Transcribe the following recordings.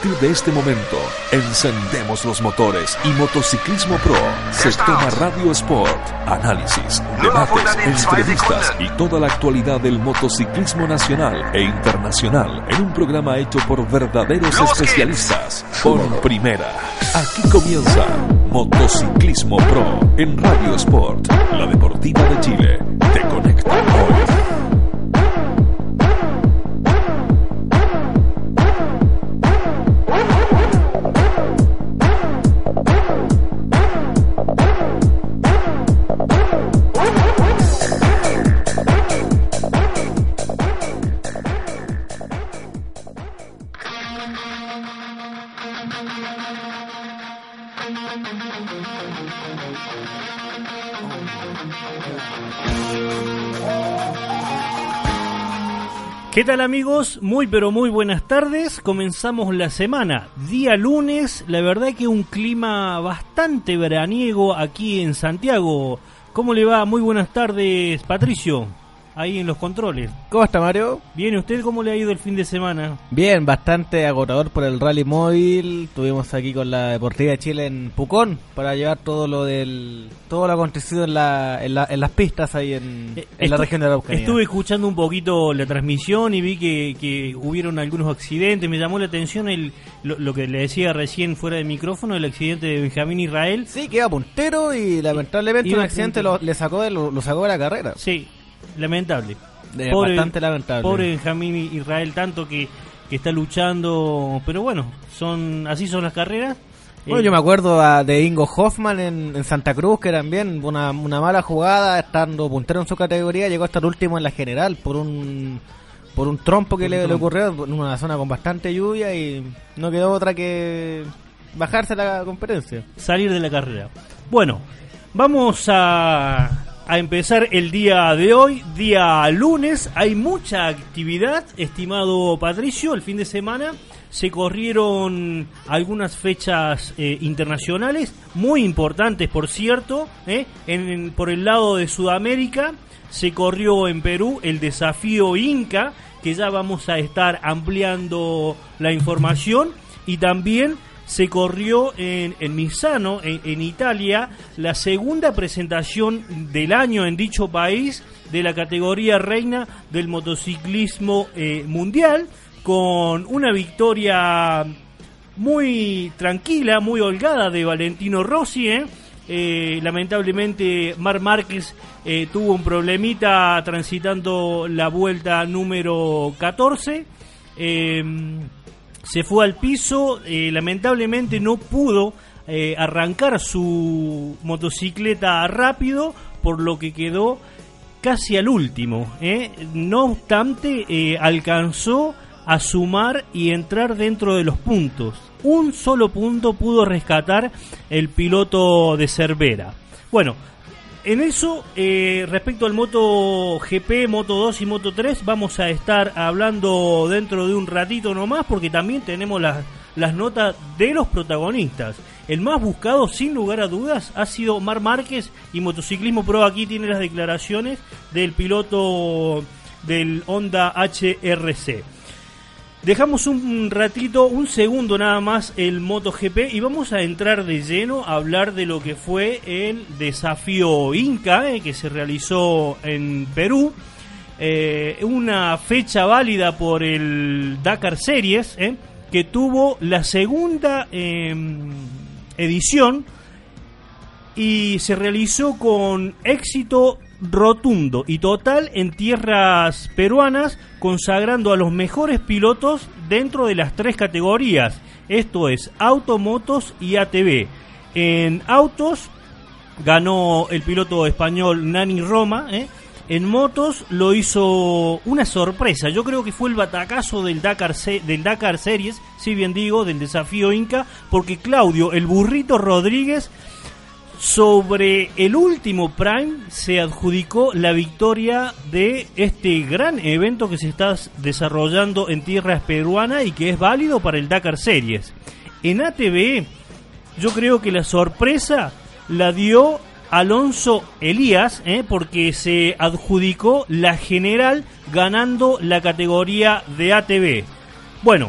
Partir de este momento, encendemos los motores y Motociclismo Pro se toma Radio Sport, análisis, debates, entrevistas y toda la actualidad del motociclismo nacional e internacional en un programa hecho por verdaderos especialistas. Por primera, aquí comienza Motociclismo Pro en Radio Sport, la deportiva de Chile. Te conecta hoy. ¿Qué tal amigos? Muy pero muy buenas tardes. Comenzamos la semana, día lunes. La verdad que un clima bastante veraniego aquí en Santiago. ¿Cómo le va? Muy buenas tardes, Patricio ahí en los controles. ¿Cómo está Mario? Bien, ¿usted cómo le ha ido el fin de semana? Bien, bastante agotador por el rally móvil. Tuvimos aquí con la Deportiva de Chile en Pucón para llevar todo lo del todo lo acontecido en, la, en, las pistas ahí en, eh, la región de Araucanía. Estuve escuchando un poquito la transmisión y vi que, que hubieron algunos accidentes. Me llamó la atención el lo, que le decía recién fuera de micrófono, el accidente de Benjamín Israel. Sí, queda puntero y lamentablemente un accidente lo, le sacó de, lo sacó de la carrera. Sí, lamentable. pobre, bastante lamentable. Pobre Benjamín Israel, tanto que, que está luchando, pero bueno, son así son las carreras. Bueno, yo me acuerdo de Ingo Hoffman en, Santa Cruz, que también una, una mala jugada, estando puntero en su categoría, llegó hasta el último en la general por un por un trompo que le, le, ocurrió en una zona con bastante lluvia y no quedó otra que bajarse la competencia. Salir de la carrera. Bueno, vamos a a empezar el día de hoy, día lunes. Hay mucha actividad, estimado Patricio, el fin de semana. Se corrieron algunas fechas eh, internacionales, muy importantes, por cierto. Eh, en, por el lado de Sudamérica, se corrió en Perú el desafío Inca, que ya vamos a estar ampliando la información. Y también se corrió en, Misano, en, Italia, la segunda presentación del año en dicho país de la categoría reina del motociclismo eh, mundial, con una victoria muy tranquila, muy holgada de Valentino Rossi. ¿eh? Eh, lamentablemente Mar Márquez tuvo un problemita transitando la vuelta número 14 se fue al piso, eh, lamentablemente no pudo eh, arrancar su motocicleta rápido, por lo que quedó casi al último. ¿eh? No obstante, alcanzó a sumar y entrar dentro de los puntos. Un solo punto pudo rescatar el piloto de Cervera. Bueno, en eso, eh, respecto al Moto GP, Moto 2 y Moto 3, vamos a estar hablando dentro de un ratito nomás, porque también tenemos las, las notas de los protagonistas. El más buscado, sin lugar a dudas, ha sido Mar Márquez y Motociclismo Pro. Aquí tiene las declaraciones del piloto del Honda HRC. Dejamos un ratito, un segundo nada más el MotoGP y vamos a entrar de lleno a hablar de lo que fue el desafío Inca eh, que se realizó en Perú. Eh, una fecha válida por el Dakar Series eh, que tuvo la segunda em, edición y se realizó con éxito rotundo y total en tierras peruanas, consagrando a los mejores pilotos dentro de las tres categorías. Esto es automotos y ATV. En autos ganó el piloto español Nani Roma. ¿eh? En motos lo hizo una sorpresa. Yo creo que fue el batacazo del Dakar, del Dakar Series, si bien digo, del desafío Inca, porque Claudio, el burrito Rodríguez, Sobre el último Prime se adjudicó la victoria de este gran evento que se está desarrollando en tierras peruanas y que es válido para el Dakar Series. En ATV, yo creo que la sorpresa la dio Alonso Elías, ¿eh? porque se adjudicó la general ganando la categoría de ATV. Bueno,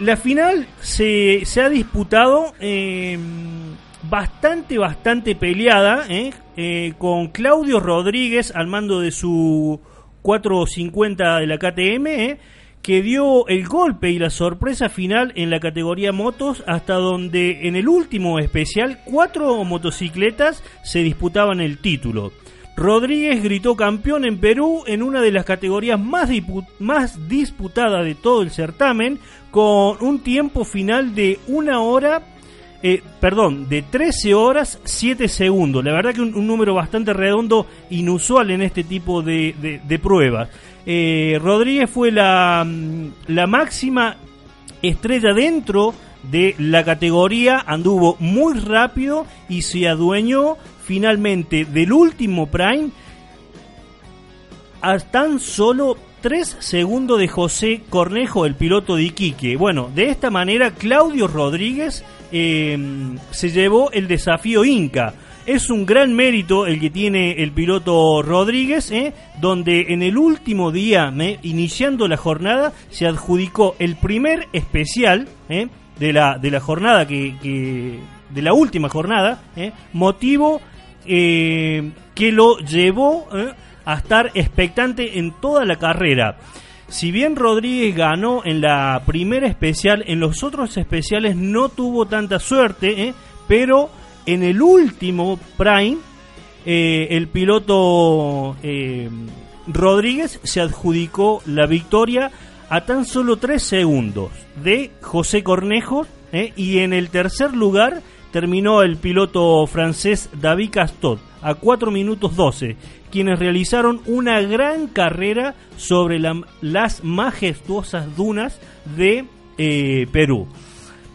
la final se, se ha disputado eh, bastante, bastante peleada, ¿eh? Eh, con Claudio Rodríguez al mando de su 450 de la KTM, ¿eh? que dio el golpe y la sorpresa final en la categoría motos, hasta donde en el último especial cuatro motocicletas se disputaban el título. Rodríguez gritó campeón en Perú en una de las categorías más, más disputadas de todo el certamen, con un tiempo final de una hora eh, perdón, de 13 horas 7 segundos. La verdad que un, número bastante redondo, inusual en este tipo de, de, pruebas. Eh, Rodríguez fue la, mm, la máxima estrella dentro de la categoría, anduvo muy rápido y se adueñó finalmente del último Prime a tan solo 3 segundos de José Cornejo, el piloto de Iquique. Bueno, de esta manera Claudio Rodríguez eh, se llevó el desafío Inca. Es un gran mérito el que tiene el piloto Rodríguez, eh, donde en el último día, eh, iniciando la jornada, se adjudicó el primer especial de, la, de la jornada, que, de la última jornada, motivo que lo llevó a estar expectante en toda la carrera. Si bien Rodríguez ganó en la primera especial, en los otros especiales no tuvo tanta suerte, ¿eh? pero en el último Prime, eh, el piloto eh, Rodríguez se adjudicó la victoria a tan solo 3 segundos de José Cornejo y en el tercer lugar terminó el piloto francés David Castot a 4 minutos 12 quienes realizaron una gran carrera sobre las majestuosas dunas de eh, Perú.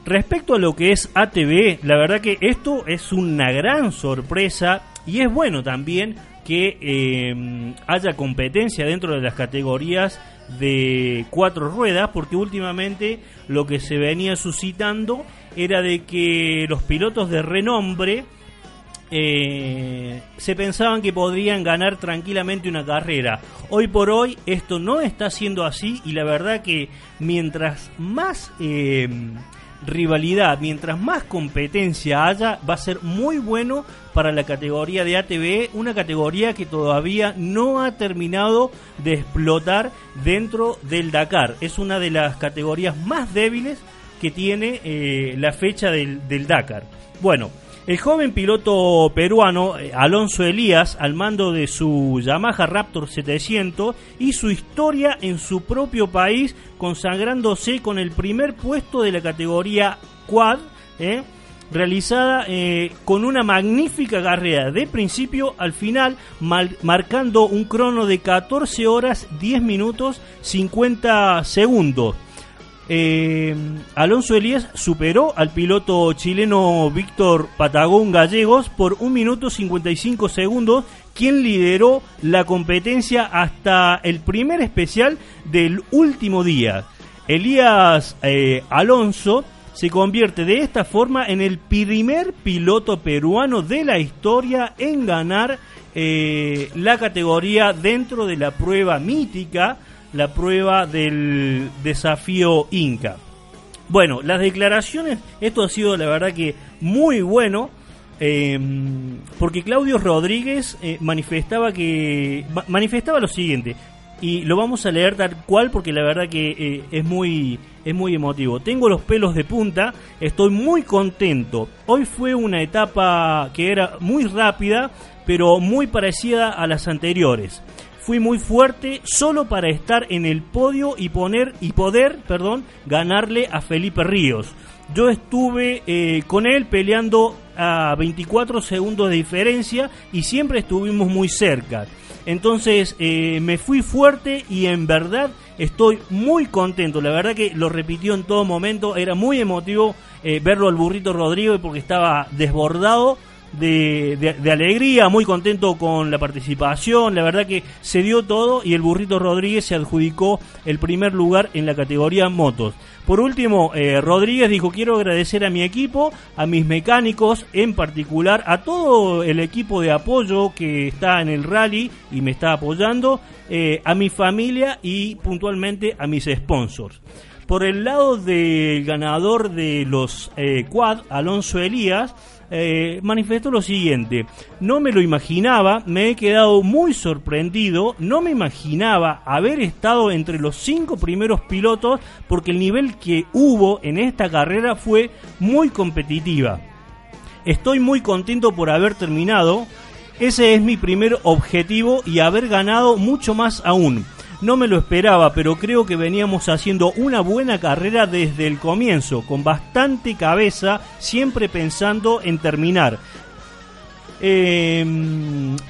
Respecto a lo que es ATV, la verdad que esto es una gran sorpresa y es bueno también que eh, haya competencia dentro de las categorías de cuatro ruedas, porque últimamente lo que se venía suscitando era de que los pilotos de renombre eh, se pensaban que podrían ganar tranquilamente una carrera. Hoy por hoy esto no está siendo así y la verdad que mientras más eh, rivalidad, mientras más competencia haya, va a ser muy bueno para la categoría de ATV, una categoría que todavía no ha terminado de explotar dentro del Dakar. Es una de las categorías más débiles que tiene eh, la fecha del, del Dakar. Bueno, el joven piloto peruano eh, Alonso Elías, al mando de su Yamaha Raptor 700, y su historia en su propio país, consagrándose con el primer puesto de la categoría Quad, eh, realizada eh, con una magnífica carrera de principio al final, marcando un crono de 14 horas 10 minutos 50 segundos. Eh, Alonso Elías superó al piloto chileno Víctor Patagón Gallegos por 1 minuto 55 segundos, quien lideró la competencia hasta el primer especial del último día. Elías eh, Alonso se convierte de esta forma en el primer piloto peruano de la historia en ganar eh, la categoría dentro de la prueba mítica la prueba del desafío Inca. Bueno, las declaraciones, esto ha sido la verdad que muy bueno, em, porque Claudio Rodríguez eh, manifestaba que manifestaba lo siguiente y lo vamos a leer tal cual porque la verdad que eh, es muy es muy emotivo. Tengo los pelos de punta, estoy muy contento. Hoy fue una etapa que era muy rápida, pero muy parecida a las anteriores fui muy fuerte solo para estar en el podio y poner y poder, perdón, ganarle a Felipe Ríos. Yo estuve eh, con él peleando a 24 segundos de diferencia y siempre estuvimos muy cerca. Entonces eh, me fui fuerte y en verdad estoy muy contento. La verdad que lo repitió en todo momento. Era muy emotivo eh, verlo al burrito Rodrigo porque estaba desbordado de, alegría, muy contento con la participación, la verdad que se dio todo y el burrito Rodríguez se adjudicó el primer lugar en la categoría motos. Por último, eh, Rodríguez dijo, quiero agradecer a mi equipo, a mis mecánicos en particular, a todo el equipo de apoyo que está en el rally y me está apoyando, eh, a mi familia y puntualmente a mis sponsors. Por el lado del ganador de los eh, quad, Alonso Elías, eh, manifestó lo siguiente, no me lo imaginaba, me he quedado muy sorprendido, no me imaginaba haber estado entre los cinco primeros pilotos porque el nivel que hubo en esta carrera fue muy competitiva. Estoy muy contento por haber terminado, ese es mi primer objetivo y haber ganado mucho más aún. No me lo esperaba, pero creo que veníamos haciendo una buena carrera desde el comienzo, con bastante cabeza, siempre pensando en terminar. Eh,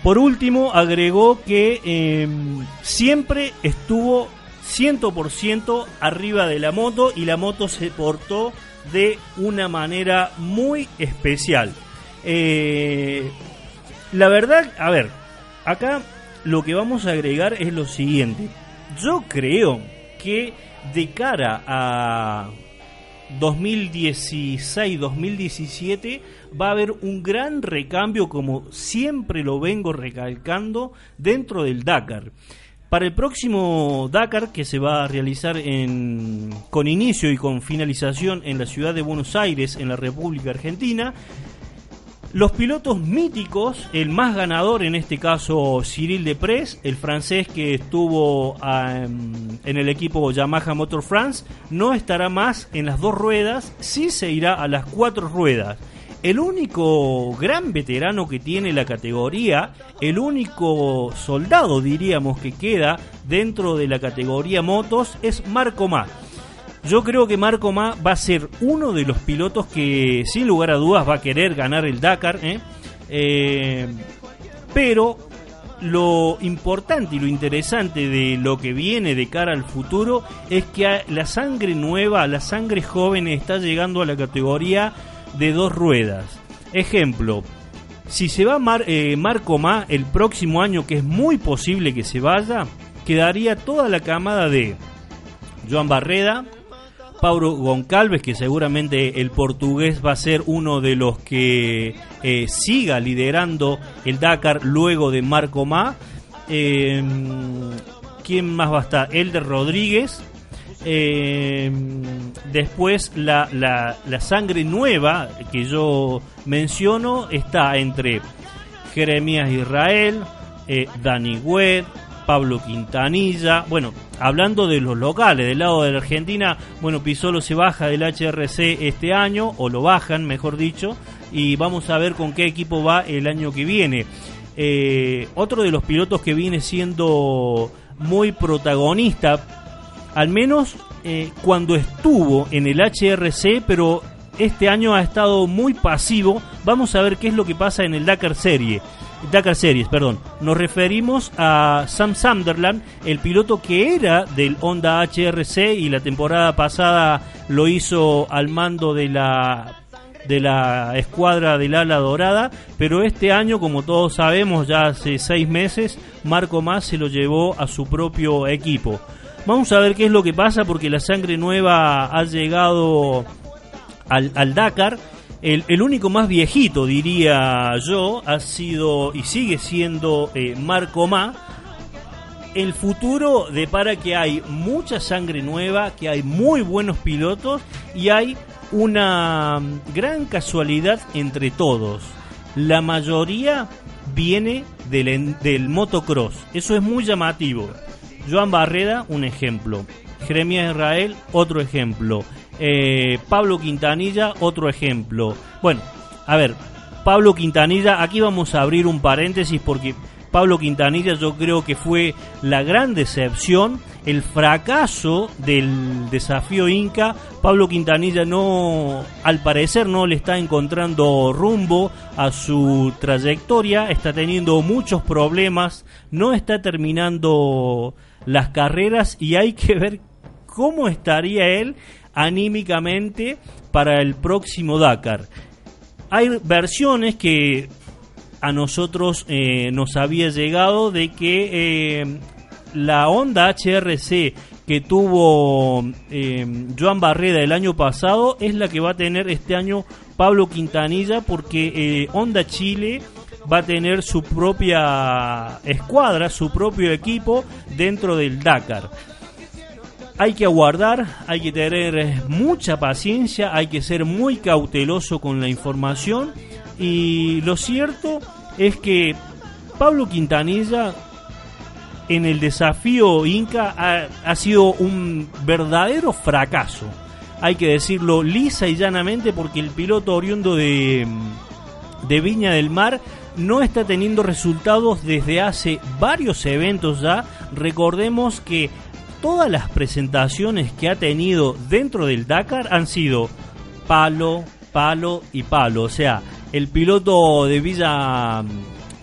por último, agregó que eh, siempre estuvo 100% arriba de la moto y la moto se portó de una manera muy especial. Eh, la verdad, a ver, acá lo que vamos a agregar es lo siguiente. Yo creo que de cara a 2016-2017 va a haber un gran recambio, como siempre lo vengo recalcando, dentro del Dakar. Para el próximo Dakar, que se va a realizar en, con inicio y con finalización en la ciudad de Buenos Aires, en la República Argentina, los pilotos míticos, el más ganador en este caso Cyril Deprez, el francés que estuvo um, en el equipo Yamaha Motor France, no estará más en las dos ruedas, sí se irá a las cuatro ruedas. El único gran veterano que tiene la categoría, el único soldado diríamos que queda dentro de la categoría motos es Marco Ma. Yo creo que Marco Ma va a ser uno de los pilotos que sin lugar a dudas va a querer ganar el Dakar. ¿eh? Eh, pero lo importante y lo interesante de lo que viene de cara al futuro es que la sangre nueva, la sangre joven está llegando a la categoría de dos ruedas. Ejemplo, si se va eh, Marco Ma el próximo año, que es muy posible que se vaya, quedaría toda la camada de Joan Barreda, Paulo Goncalves, que seguramente el portugués va a ser uno de los que eh, siga liderando el Dakar luego de Marco Ma. Eh, ¿Quién más va a estar? Elder Rodríguez. Eh, después la, la, la, sangre nueva que yo menciono está entre Jeremías Israel, eh, Dani Pablo Quintanilla, bueno, hablando de los locales, del lado de la Argentina, bueno, Pisolo se baja del HRC este año, o lo bajan, mejor dicho, y vamos a ver con qué equipo va el año que viene. Eh, otro de los pilotos que viene siendo muy protagonista, al menos eh, cuando estuvo en el HRC, pero este año ha estado muy pasivo. Vamos a ver qué es lo que pasa en el Dakar Serie. Dakar Series, perdón. Nos referimos a Sam Sunderland, el piloto que era del Honda HRC y la temporada pasada lo hizo al mando de la de la escuadra del ala dorada, pero este año, como todos sabemos, ya hace seis meses, Marco Más se lo llevó a su propio equipo. Vamos a ver qué es lo que pasa porque la sangre nueva ha llegado al, al Dakar. El, el, único más viejito, diría yo, ha sido y sigue siendo eh, Marco Ma. El futuro depara que hay mucha sangre nueva, que hay muy buenos pilotos y hay una gran casualidad entre todos. La mayoría viene del, del motocross. Eso es muy llamativo. Joan Barreda, un ejemplo. Jeremías Israel, otro ejemplo. Eh, Pablo Quintanilla, otro ejemplo. Bueno, a ver, Pablo Quintanilla, aquí vamos a abrir un paréntesis porque Pablo Quintanilla yo creo que fue la gran decepción, el fracaso del desafío Inca. Pablo Quintanilla no, al parecer no le está encontrando rumbo a su trayectoria, está teniendo muchos problemas, no está terminando las carreras y hay que ver cómo estaría él anímicamente para el próximo Dakar. hay versiones que a nosotros eh, nos había llegado de que eh, la Honda HRC que tuvo eh, Joan Barreda el año pasado es la que va a tener este año Pablo Quintanilla porque eh, Honda Chile va a tener su propia escuadra, su propio equipo dentro del Dakar. Hay que aguardar, hay que tener mucha paciencia, hay que ser muy cauteloso con la información y lo cierto es que Pablo Quintanilla en el desafío Inca ha, ha sido un verdadero fracaso. Hay que decirlo lisa y llanamente porque el piloto oriundo de, de Viña del Mar no está teniendo resultados desde hace varios eventos ya. Recordemos que todas las presentaciones que ha tenido dentro del Dakar han sido palo, palo y palo. O sea, el piloto de Villa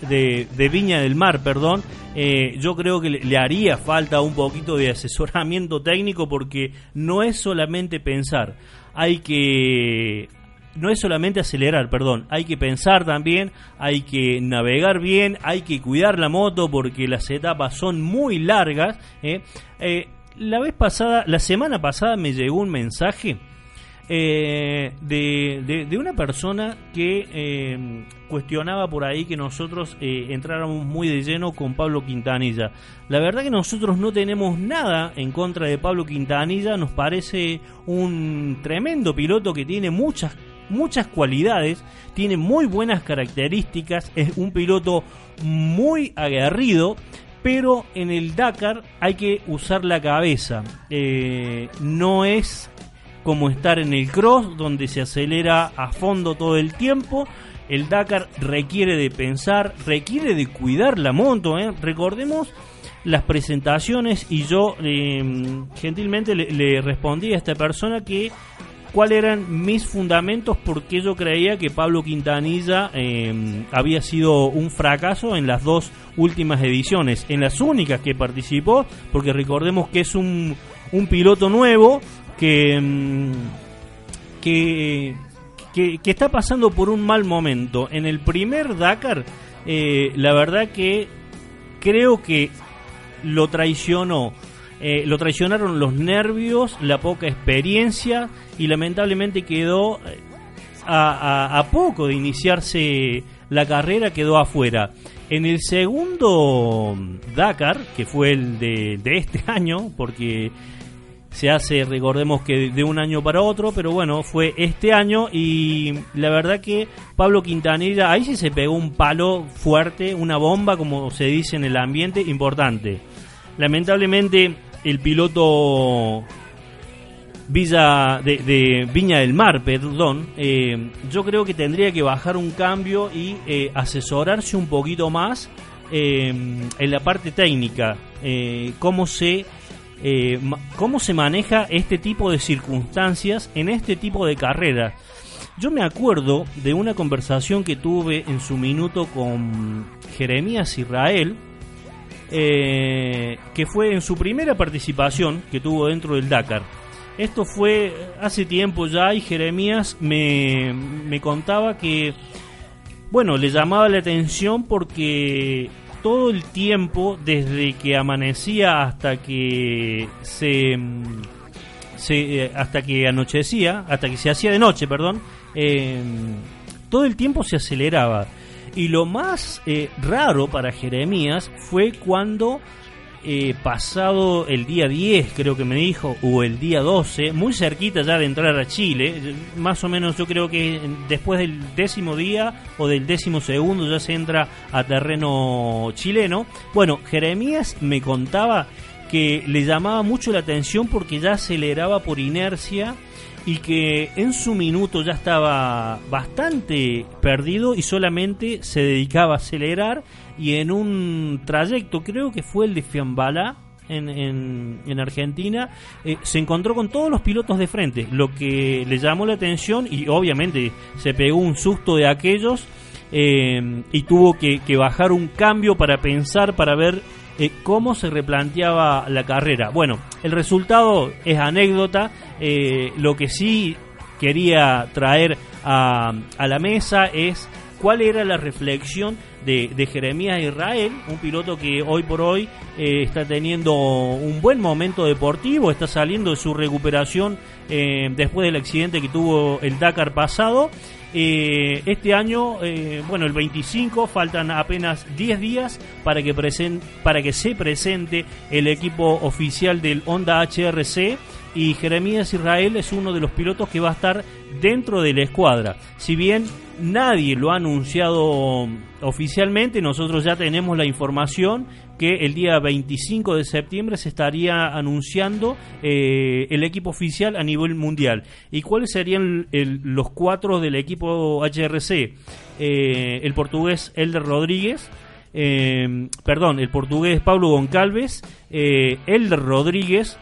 de, Viña del Mar, perdón, eh, yo creo que le haría falta un poquito de asesoramiento técnico porque no es solamente pensar, hay que no es solamente acelerar, perdón, hay que pensar también, hay que navegar bien, hay que cuidar la moto porque las etapas son muy largas. ¿eh? Eh, la vez pasada, la semana pasada me llegó un mensaje eh, de, de- de una persona que eh, cuestionaba por ahí que nosotros eh, entráramos muy de lleno con Pablo Quintanilla. La verdad que nosotros no tenemos nada en contra de Pablo Quintanilla, nos parece un tremendo piloto que tiene muchas muchas cualidades, tiene muy buenas características, es un piloto muy aguerrido, pero en el Dakar hay que usar la cabeza. Eh, no es como estar en el cross, donde se acelera a fondo todo el tiempo. El Dakar requiere de pensar, requiere de cuidar la moto. ¿eh? Recordemos las presentaciones y yo eh, gentilmente le, le respondí a esta persona que cuáles eran mis fundamentos porque yo creía que Pablo Quintanilla eh, había sido un fracaso en las dos últimas ediciones, en las únicas que participó, porque recordemos que es un, un piloto nuevo que, que, que, que está pasando por un mal momento. En el primer Dakar, eh, la verdad que creo que lo traicionó. Eh, lo traicionaron los nervios, la poca experiencia y lamentablemente quedó eh, a, a- poco de iniciarse la carrera, quedó afuera. En el segundo Dakar, que fue el de, de este año, porque se hace, recordemos que de un año para otro, pero bueno, fue este año y la verdad que Pablo Quintanilla ahí sí se pegó un palo fuerte, una bomba, como se dice en el ambiente, importante. Lamentablemente el piloto Villa de, de Viña del Mar, perdón, eh, yo creo que tendría que bajar un cambio y eh, asesorarse un poquito más eh, en la parte técnica, eh, cómo se eh, cómo se maneja este tipo de circunstancias en este tipo de carreras. Yo me acuerdo de una conversación que tuve en su minuto con Jeremías Israel, eh, que fue en su primera participación que tuvo dentro del Dakar. Esto fue hace tiempo ya y Jeremías me, me contaba que, bueno, le llamaba la atención porque todo el tiempo, desde que amanecía hasta que se, eh, hasta que anochecía, hasta que se hacía de noche, perdón, eh, todo el tiempo se aceleraba. Y lo más eh, raro para Jeremías fue cuando eh, pasado el día 10, creo que me dijo, o el día 12, muy cerquita ya de entrar a Chile, más o menos yo creo que después del décimo día o del décimo segundo ya se entra a terreno chileno. Bueno, Jeremías me contaba que le llamaba mucho la atención porque ya aceleraba por inercia y que en su minuto ya estaba bastante perdido y solamente se dedicaba a acelerar y en un trayecto, creo que fue el de Fiambala en, en, en Argentina, eh, se encontró con todos los pilotos de frente, lo que le llamó la atención y obviamente se pegó un susto de aquellos eh, y tuvo que, que bajar un cambio para pensar, para ver eh, cómo se replanteaba la carrera. Bueno, el resultado es anécdota. eh, lo que sí quería traer a, a la mesa es cuál era la reflexión de, Jeremías Israel, un piloto que hoy por hoy eh, está teniendo un buen momento deportivo, está saliendo de su recuperación eh, después del accidente que tuvo el Dakar pasado. Eh, este año, bueno, el 25, faltan apenas 10 días para que, presen- para que se presente el equipo oficial del Honda HRC y Jeremías Israel es uno de los pilotos que va a estar dentro de la escuadra. Si bien nadie lo ha anunciado oficialmente, nosotros ya tenemos la información que el día 25 de septiembre se estaría anunciando eh, el equipo oficial a nivel mundial. ¿Y cuáles serían los cuatro del equipo HRC? Eh, el portugués Elder Rodríguez, eh, perdón, el portugués Pablo Goncalves, Elder Rodríguez,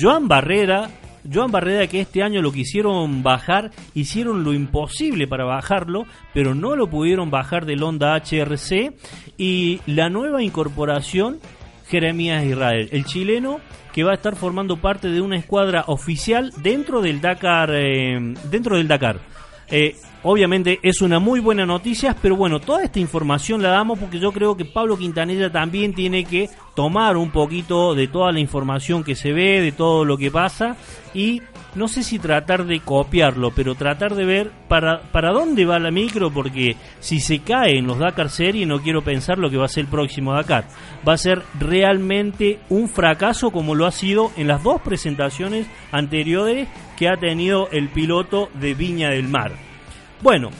Joan Barrera, Joan Barrera que este año lo quisieron bajar, hicieron lo imposible para bajarlo, pero no lo pudieron bajar del Honda HRC y la nueva incorporación Jeremías Israel, el chileno que va a estar formando parte de una escuadra oficial dentro del Dakar, eh, dentro del Dakar. Eh, obviamente es una muy buena noticia, pero bueno, toda esta información la damos porque yo creo que Pablo Quintanilla también tiene que tomar un poquito de toda la información que se ve, de todo lo que pasa y no sé si tratar de copiarlo, pero tratar de ver para, para dónde va la micro, porque si se cae en los Dakar Series no quiero pensar lo que va a ser el próximo Dakar. Va a ser realmente un fracaso como lo ha sido en las dos presentaciones anteriores que ha tenido el piloto de Viña del Mar. Bueno,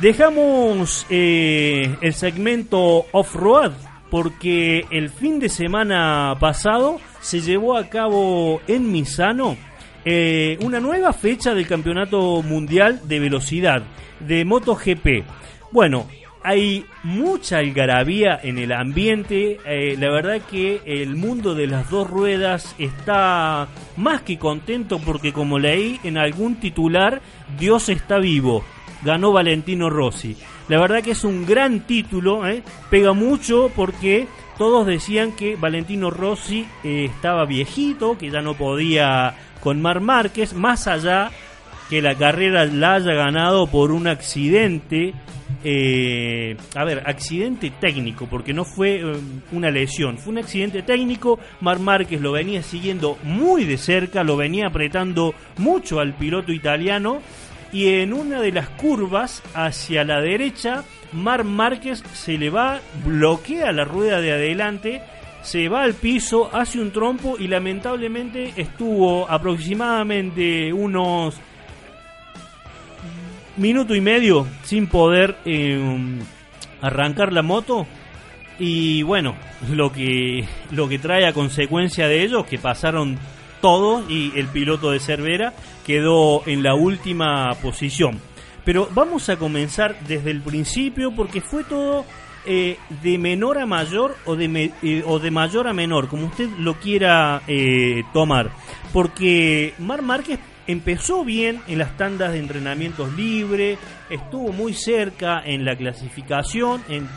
dejamos eh, el segmento off-road porque el fin de semana pasado se llevó a cabo en Misano eh, una nueva fecha del Campeonato Mundial de Velocidad de MotoGP. Bueno, hay mucha algarabía en el ambiente. eh, la verdad que el mundo de las dos ruedas está más que contento porque como leí en algún titular, Dios está vivo. Ganó Valentino Rossi. La verdad que es un gran título, eh, pega mucho porque todos decían que Valentino Rossi estaba viejito, que ya no podía con Mar Márquez, más allá que la carrera la haya ganado por un accidente, eh, a ver, accidente técnico, porque no fue eh, una lesión, fue un accidente técnico, Mar Márquez lo venía siguiendo muy de cerca, lo venía apretando mucho al piloto italiano, y en una de las curvas hacia la derecha, Mar Márquez se le va, bloquea la rueda de adelante, se va al piso, hace un trompo y lamentablemente estuvo aproximadamente unos minuto y medio sin poder eh, arrancar la moto. Y bueno lo que lo que trae a consecuencia de ello que pasaron todos y el piloto de Cervera quedó en la última posición. Pero vamos a comenzar desde el principio porque fue todo eh, de menor a mayor o de, eh, o de mayor a menor, como usted lo quiera eh, tomar. Porque Mar Márquez empezó bien en las tandas de entrenamientos libres, estuvo muy cerca en la clasificación, en,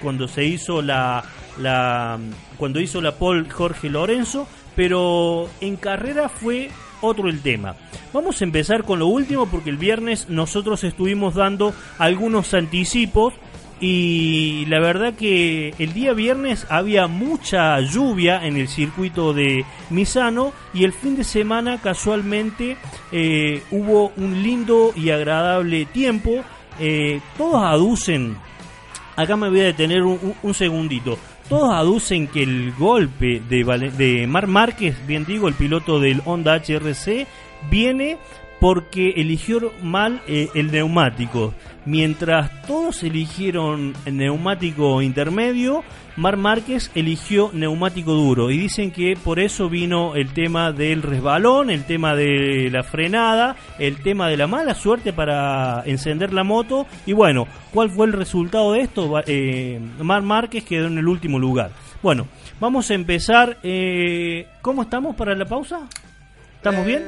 cuando se hizo la, la cuando hizo la pole Jorge Lorenzo, pero en carrera fue otro el tema. Vamos a empezar con lo último porque el viernes nosotros estuvimos dando algunos anticipos y la verdad que el día viernes había mucha lluvia en el circuito de Misano y el fin de semana casualmente eh, hubo un lindo y agradable tiempo. Eh, todos aducen acá me voy a detener un, un- un segundito. Todos aducen que el golpe de, de Mar Márquez, bien digo, el piloto del Honda HRC, viene porque eligió mal eh, el neumático. Mientras todos eligieron el neumático intermedio, Mar Márquez eligió neumático duro. Y dicen que por eso vino el tema del resbalón, el tema de la frenada, el tema de la mala suerte para encender la moto. Y bueno, ¿cuál fue el resultado de esto? Eh, Mar Márquez quedó en el último lugar. Bueno, vamos a empezar. eh, ¿Cómo estamos para la pausa? ¿Estamos Eh, bien?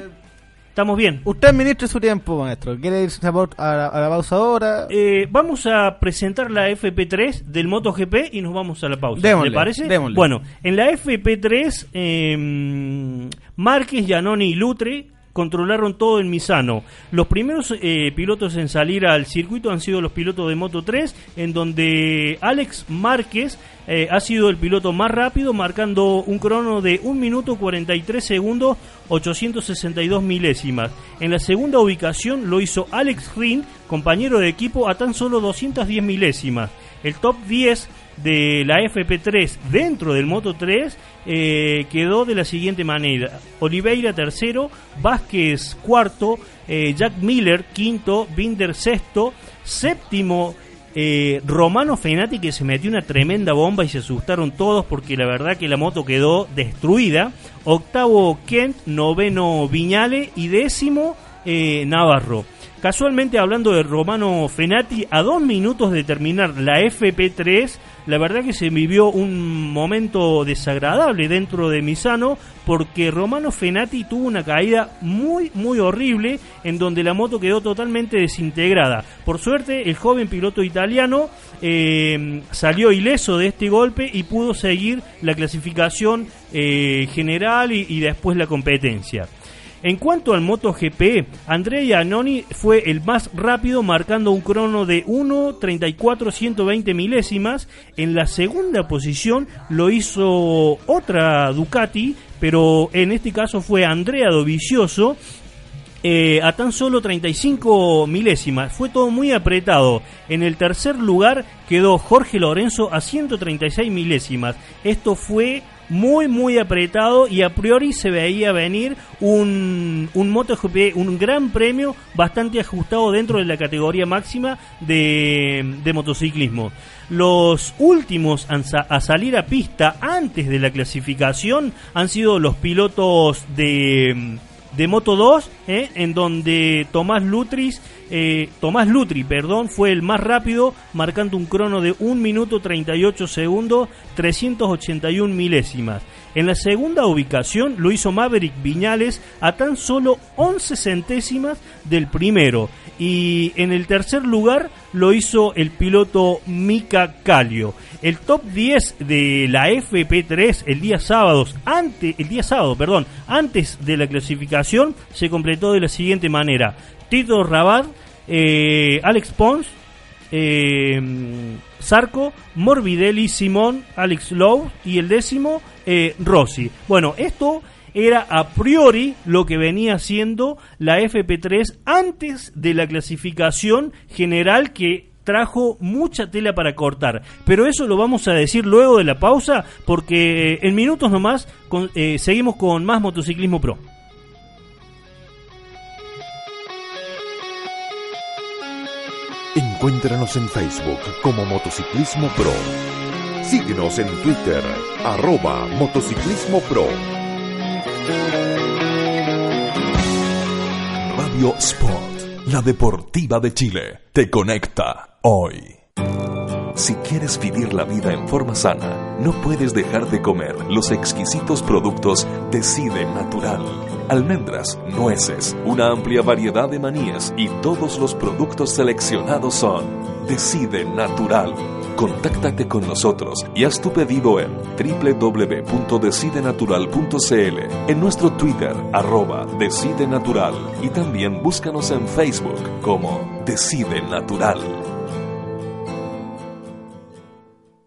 ¿Estamos bien? Usted administre su tiempo, maestro. ¿Quiere irse a la, a la pausa ahora? Eh, vamos a presentar la FP3 del MotoGP y nos vamos a la pausa. Démosle, ¿Le parece? démosle. Bueno, en la FP3, eh, Márquez, Giannoni y Lutre controlaron todo en Misano. Los primeros eh, pilotos en salir al circuito han sido los pilotos de Moto 3, en donde Alex Márquez eh, ha sido el piloto más rápido, marcando un crono de 1 minuto 43 segundos 862 milésimas. En la segunda ubicación lo hizo Alex Rin, compañero de equipo, a tan solo 210 milésimas. El top 10 de la FP3 dentro del Moto 3 eh, quedó de la siguiente manera. Oliveira tercero, Vázquez cuarto, eh, Jack Miller quinto, Binder sexto, séptimo eh, Romano Fenati que se metió una tremenda bomba y se asustaron todos porque la verdad que la moto quedó destruida. Octavo Kent, noveno Viñale y décimo Navarro. Casualmente hablando de Romano Fenati, a dos minutos de terminar la FP3, la verdad que se vivió un momento desagradable dentro de Misano porque Romano Fenati tuvo una caída muy muy horrible en donde la moto quedó totalmente desintegrada. Por suerte el joven piloto italiano eh, salió ileso de este golpe y pudo seguir la clasificación eh, general y después la competencia. En cuanto al MotoGP, Andrea Iannoni fue el más rápido marcando un crono de 1.34-120 milésimas. En la segunda posición lo hizo otra Ducati, pero en este caso fue Andrea Dovizioso eh, a tan solo 35 milésimas. Fue todo muy apretado. En el tercer lugar quedó Jorge Lorenzo a 136 milésimas. Esto fue muy muy apretado y a priori se veía venir un, un MotoGP, un gran premio bastante ajustado dentro de la categoría máxima de, de motociclismo. Los últimos a, salir a pista antes de la clasificación han sido los pilotos de, de Moto 2, ¿eh? en donde Tomás Lutris eh, Tomás Lutri, perdón, fue el más rápido, marcando un crono de 1 minuto 38 segundos, 381 milésimas. En la segunda ubicación lo hizo Maverick Viñales a tan solo 11 centésimas del primero. Y en el tercer lugar lo hizo el piloto Mika Calio. El top 10 de la FP3 el día sábado, antes, el día sábado, perdón, antes de la clasificación se completó de la siguiente manera. Tito Rabat, eh, Alex Pons, eh, Sarco, Morbidelli, Simón, Alex Lowe y el décimo eh, Rossi. Bueno, esto era a priori lo que venía siendo la FP3 antes de la clasificación general que trajo mucha tela para cortar. Pero eso lo vamos a decir luego de la pausa porque en minutos nomás seguimos con más motociclismo pro. Encuéntranos en Facebook como Motociclismo Pro. Síguenos en Twitter, arroba Motociclismo Pro. Radio Sport, la deportiva de Chile, te conecta hoy. Si quieres vivir la vida en forma sana, no puedes dejar de comer los exquisitos productos Decide Natural almendras, nueces, una amplia variedad de manías y todos los productos seleccionados son Decide Natural. Contáctate con nosotros y haz tu pedido en www.decidenatural.cl, en nuestro Twitter, arroba Decide Natural, y también búscanos en Facebook como Decide Natural.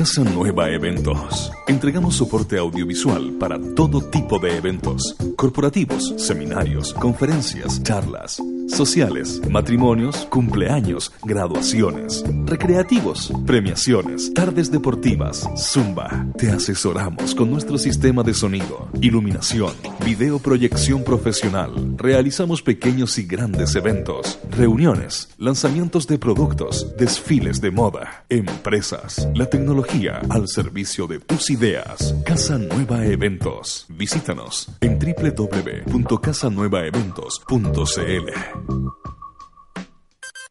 Casa Nueva Eventos. Entregamos soporte audiovisual para todo tipo de eventos, corporativos, seminarios, conferencias, charlas, sociales, matrimonios, cumpleaños, graduaciones, recreativos, premiaciones, tardes deportivas, zumba. Te asesoramos con nuestro sistema de sonido, iluminación, video proyección profesional. Realizamos pequeños y grandes eventos, reuniones, lanzamientos de productos, desfiles de moda, empresas, la tecnología al servicio de tus ideas. Casa Nueva Eventos. Visítanos en www.casanuevaeventos.cl.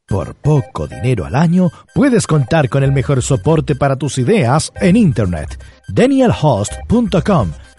Por poco dinero al año, puedes contar con el mejor soporte para tus ideas en Internet. DanielHost.com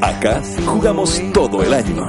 Acá jugamos todo el año.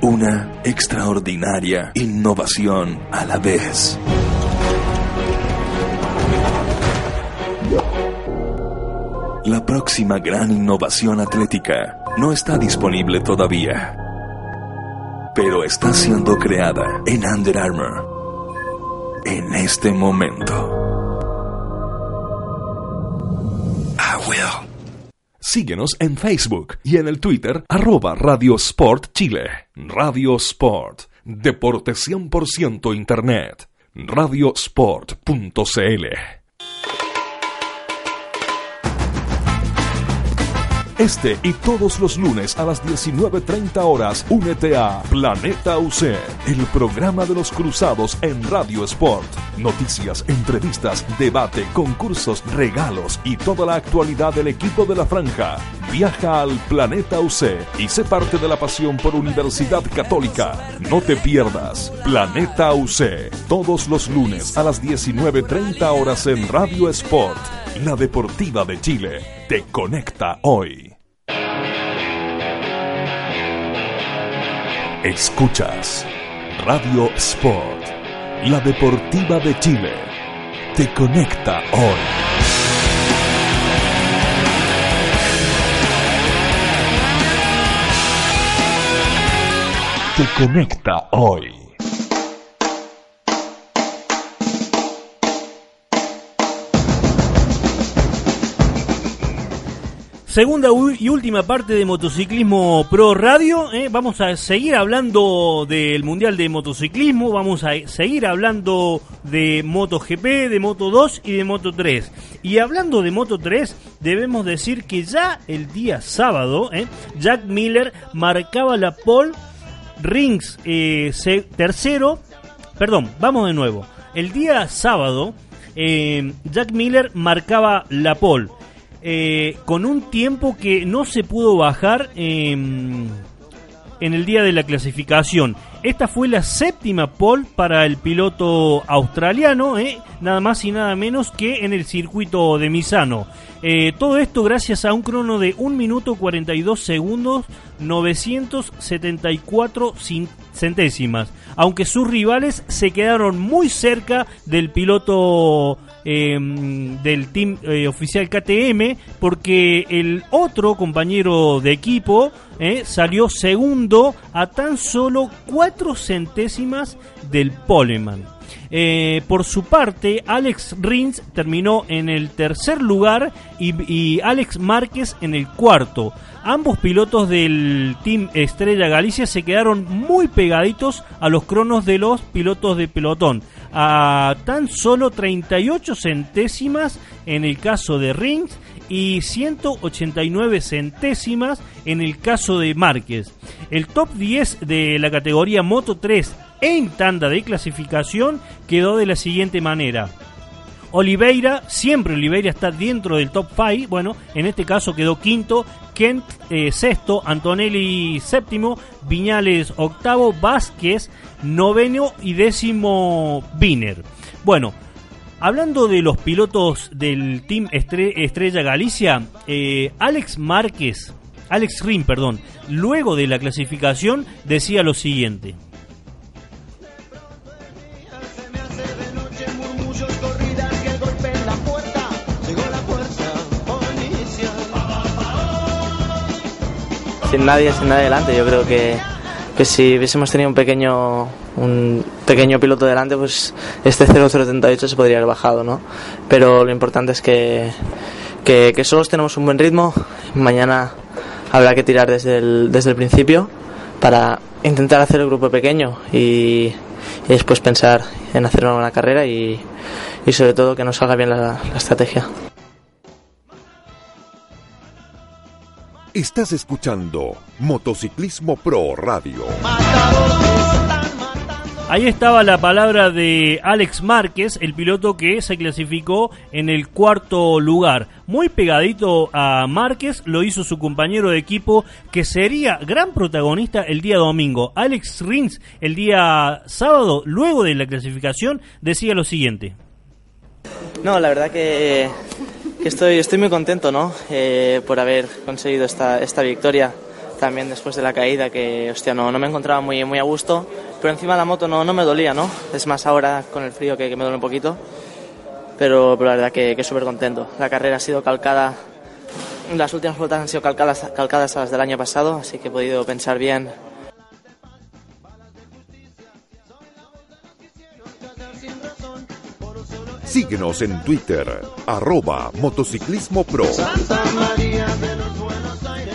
Una extraordinaria innovación a la vez. La próxima gran innovación atlética no está disponible todavía, pero está siendo creada en Under Armour en este momento. Síguenos en Facebook y en el Twitter arroba Radio Sport Chile. Radio Sport, deporte 100% Internet. Radiosport.cl Este y todos los lunes a las 19.30 horas, únete a Planeta UC, el programa de los cruzados en Radio Sport. Noticias, entrevistas, debate, concursos, regalos y toda la actualidad del equipo de la franja. Viaja al Planeta UC y sé parte de la pasión por Universidad Católica. No te pierdas Planeta UC, todos los lunes a las 19.30 horas en Radio Sport. La Deportiva de Chile te conecta hoy. Escuchas Radio Sport, la Deportiva de Chile. Te conecta hoy. Te conecta hoy. Segunda y última parte de Motociclismo Pro Radio. ¿eh? Vamos a seguir hablando del Mundial de Motociclismo. Vamos a seguir hablando de MotoGP, de Moto 2 y de Moto 3. Y hablando de Moto 3, debemos decir que ya el día sábado, ¿eh? Jack Miller marcaba la pole. Rings eh, tercero. Perdón, vamos de nuevo. El día sábado, eh, Jack Miller marcaba la pole. Eh, con un tiempo que no se pudo bajar em, en el día de la clasificación. Esta fue la séptima pole para el piloto australiano, ¿eh? nada más y nada menos que en el circuito de Misano. Eh, todo esto gracias a un crono de 1 minuto 42 segundos 974 centésimas, aunque sus rivales se quedaron muy cerca del piloto em, del team eh, oficial KTM, porque el otro compañero de equipo eh, salió segundo a tan solo 4 centésimas del Poleman. Eh, por su parte, Alex Rins terminó en el tercer lugar y, y, Alex Márquez en el cuarto. Ambos pilotos del Team Estrella Galicia se quedaron muy pegaditos a los cronos de los pilotos de pelotón, a tan solo 38 centésimas en el caso de Rins y 189 centésimas en el caso de Márquez. El top 10 de la categoría Moto 3 en tanda de clasificación quedó de la siguiente manera. Oliveira, siempre Oliveira está dentro del top 5, bueno, en este caso quedó quinto, Kent eh, sexto, Antonelli séptimo, Viñales octavo, Vázquez noveno y décimo Biner. Bueno, hablando de los pilotos del Team Estrella Galicia, eh, Alex Márquez, Alex Rim, perdón, luego de la clasificación decía lo siguiente. Sin nadie, sin nadie delante. Yo creo que, que si hubiésemos tenido un pequeño un pequeño piloto delante, pues este 0038 se podría haber bajado, ¿no? Pero lo importante es que, que, que solos tenemos un buen ritmo. Mañana habrá que tirar desde el, desde el principio para intentar hacer el grupo pequeño y, y después pensar en hacer una buena carrera y, y sobre todo que nos salga bien la, la estrategia. Estás escuchando Motociclismo Pro Radio. Ahí estaba la palabra de Alex Márquez, el piloto que se clasificó en el cuarto lugar. Muy pegadito a Márquez lo hizo su compañero de equipo que sería gran protagonista el día domingo. Alex Rins el día sábado, luego de la clasificación, decía lo siguiente. No, la verdad que que estoy, estoy muy contento ¿no? Eh, por haber conseguido esta, esta victoria también después de la caída que hostia no, no me encontraba muy, muy a gusto pero encima la moto no, no me dolía ¿no? es más ahora con el frío que, que me duele un poquito pero, pero la verdad que, que súper contento la carrera ha sido calcada las últimas vueltas han sido calcadas, calcadas a las del año pasado así que he podido pensar bien Síguenos en Twitter, arroba motociclismo pro.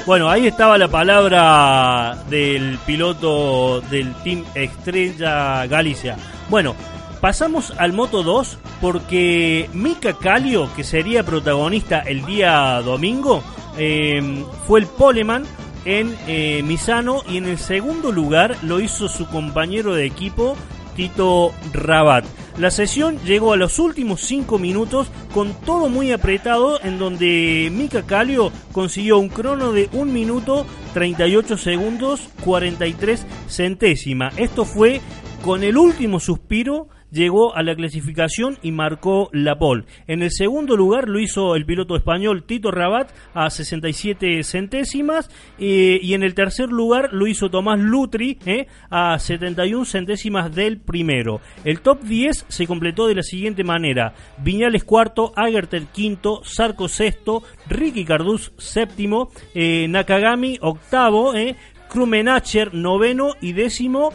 Bueno, ahí estaba la palabra del piloto del Team Estrella Galicia. Bueno, pasamos al Moto 2 porque Mika Calio, que sería protagonista el día domingo, eh, fue el poleman en eh, Misano y en el segundo lugar lo hizo su compañero de equipo Tito Rabat. La sesión llegó a los últimos 5 minutos con todo muy apretado en donde Mika Calio consiguió un crono de 1 minuto 38 segundos 43 centésima. Esto fue con el último suspiro llegó a la clasificación y marcó la pole. En el segundo lugar lo hizo el piloto español Tito Rabat a 67 centésimas eh, y en el tercer lugar lo hizo Tomás Lutri eh, a 71 centésimas del primero. El top 10 se completó de la siguiente manera. Viñales cuarto, Agerter quinto, Sarco sexto, Ricky Carduz séptimo, eh, Nakagami octavo, eh, Krumenacher noveno y décimo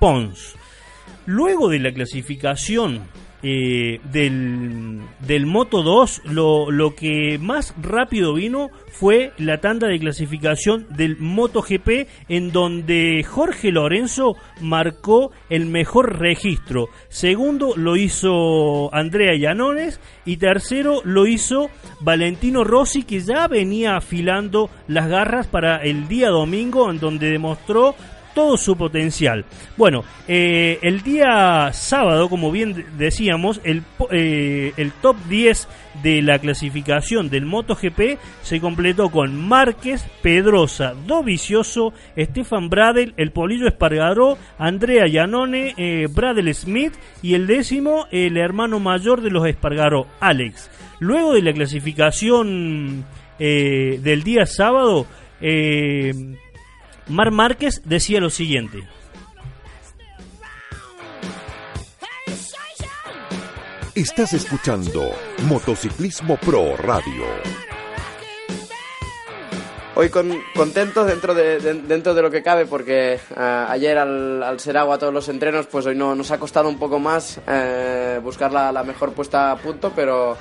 Pons. Luego de la clasificación eh, del, del, Moto 2, lo, que más rápido vino fue la tanda de clasificación del Moto GP, en donde Jorge Lorenzo marcó el mejor registro. Segundo lo hizo Andrea Llanones y tercero lo hizo Valentino Rossi, que ya venía afilando las garras para el día domingo, en donde demostró todo su potencial. Bueno, eh, el día sábado, como bien decíamos, el, eh, el top 10 de la clasificación del MotoGP se completó con Márquez, Pedrosa, Dovicioso, Stefan Bradel, el Polillo Espargaró, Andrea Giannone, eh, Bradel Smith y el décimo, el hermano mayor de los Espargaró, Alex. Luego de la clasificación del día sábado, Mar Márquez decía lo siguiente. Estás escuchando Motociclismo Pro Radio. Hoy con, contento dentro de, dentro de lo que cabe porque eh, ayer al, ser agua todos los entrenos pues hoy no, nos ha costado un poco más eh, buscar la, la mejor puesta a punto pero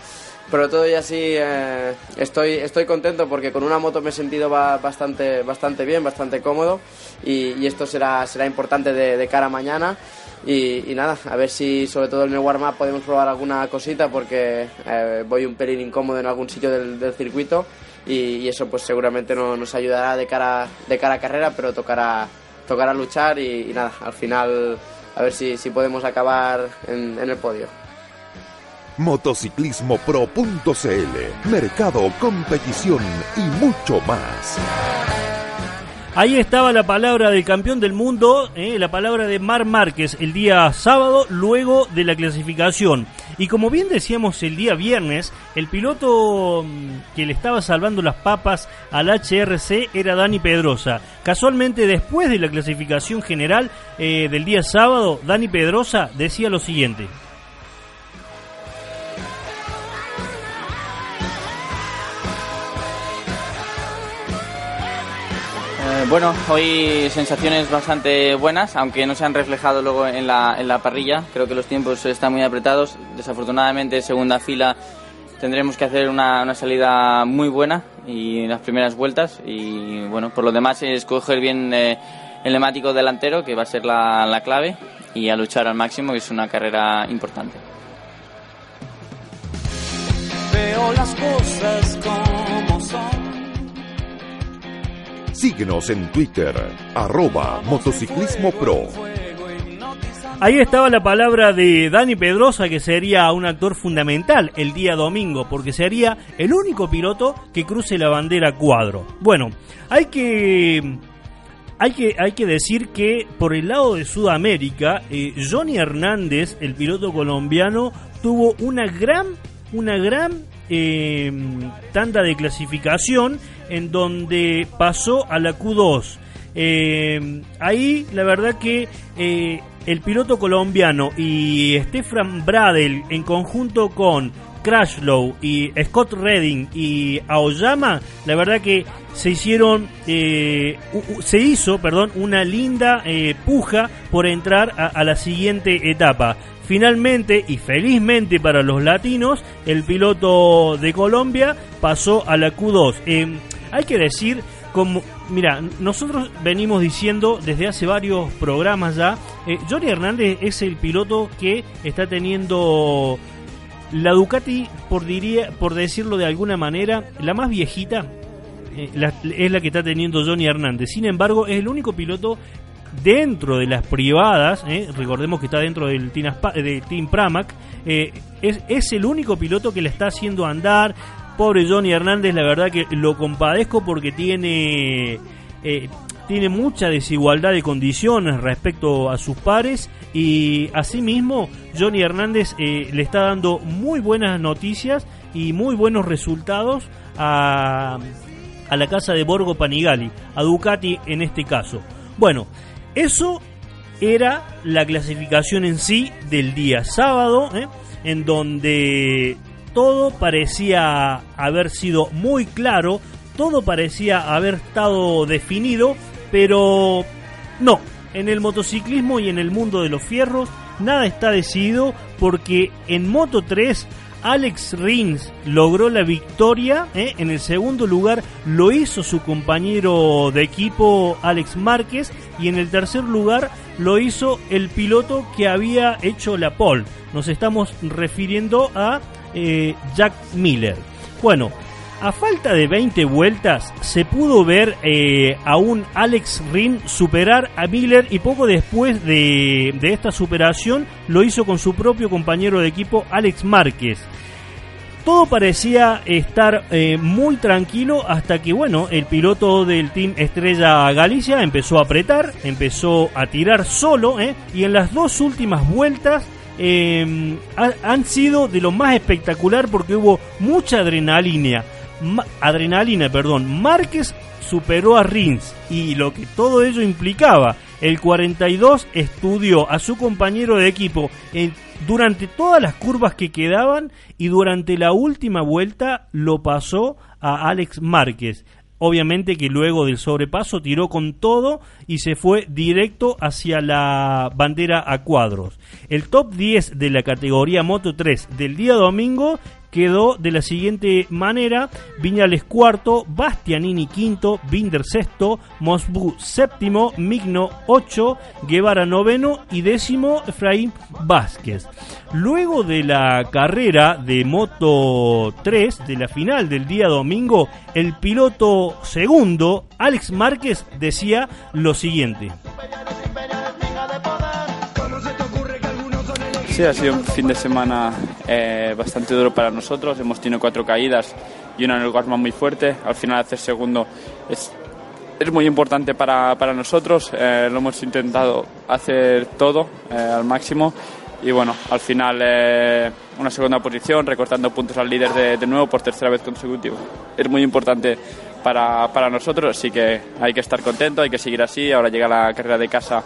pero todo y así eh, estoy, estoy contento porque con una moto me he sentido bastante, bastante bien, bastante cómodo. Y, esto será, será importante de, cara a mañana. Y, nada, a ver si sobre todo en el warm-up podemos probar alguna cosita porque eh, voy un pelín incómodo en algún sitio del, circuito. Y, eso pues seguramente no, nos ayudará de cara, de cara a carrera, pero tocará, tocará luchar y, nada, al final a ver si, si podemos acabar en el podio motociclismopro.cl, mercado, competición y mucho más. Ahí estaba la palabra del campeón del mundo, eh, la palabra de Mar Márquez el día sábado, luego de la clasificación. Y como bien decíamos el día viernes, el piloto mm, que le estaba salvando las papas al HRC era Dani Pedrosa. Casualmente después de la clasificación general eh, del día sábado, Dani Pedrosa decía lo siguiente. Eh, bueno, hoy sensaciones bastante buenas, aunque no se han reflejado luego en la, en la parrilla. Creo que los tiempos están muy apretados. Desafortunadamente, segunda fila tendremos que hacer una, una salida muy buena y en las primeras vueltas. Y bueno, por lo demás, escoger bien eh, el neumático delantero, que va a ser la, la clave, y a luchar al máximo, que es una carrera importante. Veo las cosas como En Twitter, arroba motociclismo pro. Ahí estaba la palabra de Dani Pedrosa, que sería un actor fundamental el día domingo, porque sería el único piloto que cruce la bandera cuadro. Bueno, hay que hay que, hay que decir que por el lado de Sudamérica, eh, Johnny Hernández, el piloto colombiano, tuvo una gran, una gran eh, tanda de clasificación en donde pasó a la Q2. Eh, ahí la verdad que eh, el piloto colombiano y Stefan Bradel en conjunto con Crashlow y Scott Redding y Aoyama, la verdad que se hicieron, eh, se hizo, perdón, una linda puja por entrar a, la siguiente etapa. Finalmente y felizmente para los latinos, el piloto de Colombia pasó a la Q2. Hay que decir, como, mira, nosotros venimos diciendo desde hace varios programas ya, eh, Johnny Hernández es el piloto que está teniendo la Ducati, por, diría, por decirlo de alguna manera, la más viejita. Eh, es la que está teniendo Johnny Hernández. Sin embargo, es el único piloto dentro de las privadas, eh, recordemos que está dentro del Team, de Team Pramac, es, es, el único piloto que le está haciendo andar, Pobre Johnny Hernández, la verdad que lo compadezco porque tiene, eh, tiene mucha desigualdad de condiciones respecto a sus pares y asimismo Johnny Hernández eh, le está dando muy buenas noticias y muy buenos resultados a, a la casa de Borgo Panigali, a Ducati en este caso. Bueno, eso era la clasificación en sí del día sábado, ¿eh? en donde todo parecía haber sido muy claro, todo parecía haber estado definido, pero no, en el motociclismo y en el mundo de los fierros nada está decidido porque en Moto 3 Alex Rins logró la victoria, ¿eh? en el segundo lugar lo hizo su compañero de equipo Alex Márquez y en el tercer lugar lo hizo el piloto que había hecho la pole. Nos estamos refiriendo a eh, Jack Miller. Bueno, A falta de 20 vueltas se pudo ver eh, a un Alex Rin superar a Miller y poco después de, esta superación lo hizo con su propio compañero de equipo Alex Márquez todo parecía estar eh, muy tranquilo hasta que, bueno, el piloto del Team Estrella Galicia empezó a apretar, empezó a tirar solo, y en las dos últimas vueltas eh, han sido de lo más espectacular porque hubo mucha adrenalina. adrenalina, perdón. Márquez superó a Rins y lo que todo ello implicaba. El 42 estudió a su compañero de equipo durante todas las curvas que quedaban y durante la última vuelta lo pasó a Alex Márquez. Obviamente que luego del sobrepaso tiró con todo y se fue directo hacia la bandera a cuadros. El top 10 de la categoría Moto 3 del día domingo quedó de la siguiente manera: Viñales cuarto, Bastianini quinto, Binder sexto, Mosbu séptimo, Migno ocho, Guevara noveno y décimo Efraín Vázquez. Luego de la carrera de Moto 3, de la final del día domingo, el piloto segundo, Alex Márquez, decía lo siguiente. Sí, ha sido un fin de semana eh, bastante duro para nosotros. Hemos tenido cuatro caídas y una en el Guasma muy fuerte. Al final hacer segundo es, es muy importante para, para nosotros. Eh, lo hemos intentado hacer todo eh, al máximo y bueno, al final una segunda posición, recortando puntos al líder de, de, nuevo por tercera vez consecutiva. Es muy importante para, para nosotros, así que hay que estar contento, hay que seguir así. Ahora llega la carrera de casa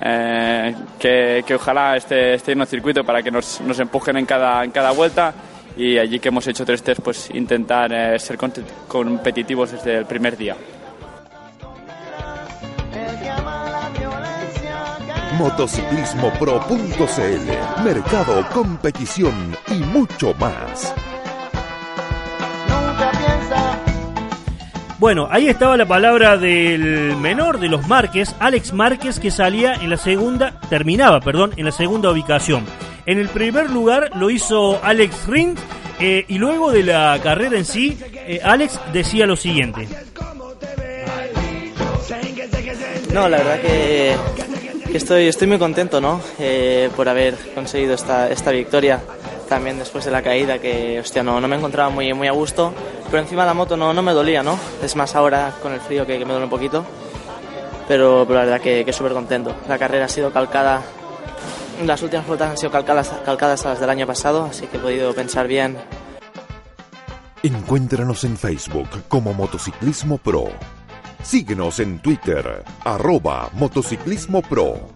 eh, que, que, ojalá esté, esté en el circuito para que nos, nos, empujen en cada, en cada vuelta y allí que hemos hecho tres test pues intentar eh, ser competitivos desde el primer día. Motociclismopro.cl Mercado, competición y mucho más. Bueno, ahí estaba la palabra del menor de los Márquez, Alex Márquez, que salía en la segunda, terminaba, perdón, en la segunda ubicación. En el primer lugar lo hizo Alex Ring eh, y luego de la carrera en sí, eh, Alex decía lo siguiente. No, la verdad que, estoy, estoy muy contento, ¿no? Eh, por haber conseguido esta, esta victoria también después de la caída que, hostia, no, no me encontraba muy, muy a gusto, pero encima la moto no, no me dolía, ¿no? Es más ahora con el frío que, me duele un poquito, pero, pero la verdad que, que súper contento. La carrera ha sido calcada, las últimas vueltas han sido calcadas, calcadas a las del año pasado, así que he podido pensar bien. Encuéntranos en Facebook como Motociclismo Pro. Síguenos en Twitter, arroba Motociclismo Pro.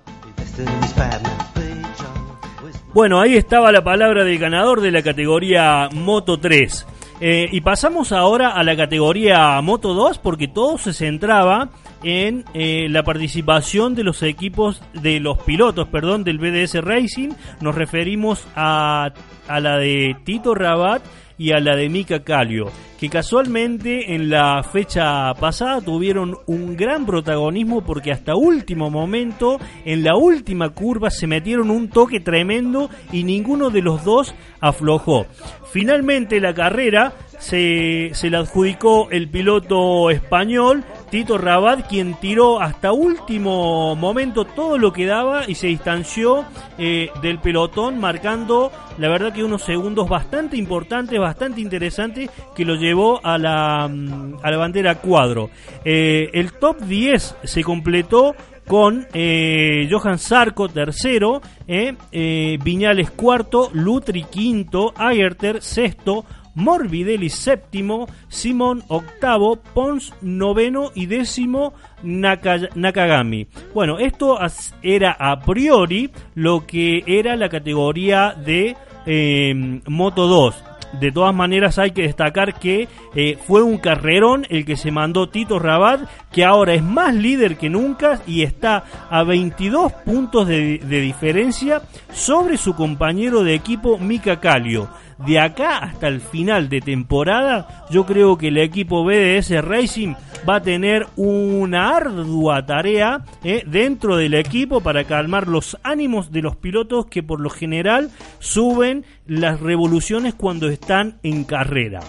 Bueno, ahí estaba la palabra del ganador de la categoría Moto 3. Eh, y pasamos ahora a la categoría Moto 2 porque todo se centraba en eh, la participación de los equipos, de los pilotos, perdón, del BDS Racing. Nos referimos a, a la de Tito Rabat y a la de Mika Calio, que casualmente en la fecha pasada tuvieron un gran protagonismo porque hasta último momento, en la última curva, se metieron un toque tremendo y ninguno de los dos aflojó. Finalmente la carrera se, se la adjudicó el piloto español Tito Rabat, quien tiró hasta último momento todo lo que daba y se distanció eh, del pelotón, marcando la verdad que unos segundos bastante importantes, bastante interesantes, que lo llevó a la, mm, a la bandera cuadro. Eh, el top 10 se completó con eh, Johan Sarko tercero, Viñales cuarto, Lutri quinto, Agerter sexto, Morbidelli séptimo, Simón octavo, Pons noveno y décimo Nakagami. Bueno, esto era a priori lo que era la categoría de eh, Moto 2. De todas maneras hay que destacar que eh, fue un carrerón el que se mandó Tito Rabat, que ahora es más líder que nunca y está a 22 puntos de, de diferencia sobre su compañero de equipo Mika Calio de acá hasta el final de temporada, yo creo que el equipo BDS Racing va a tener una ardua tarea eh, dentro del equipo para calmar los ánimos de los pilotos que por lo general suben las revoluciones cuando están en carrera.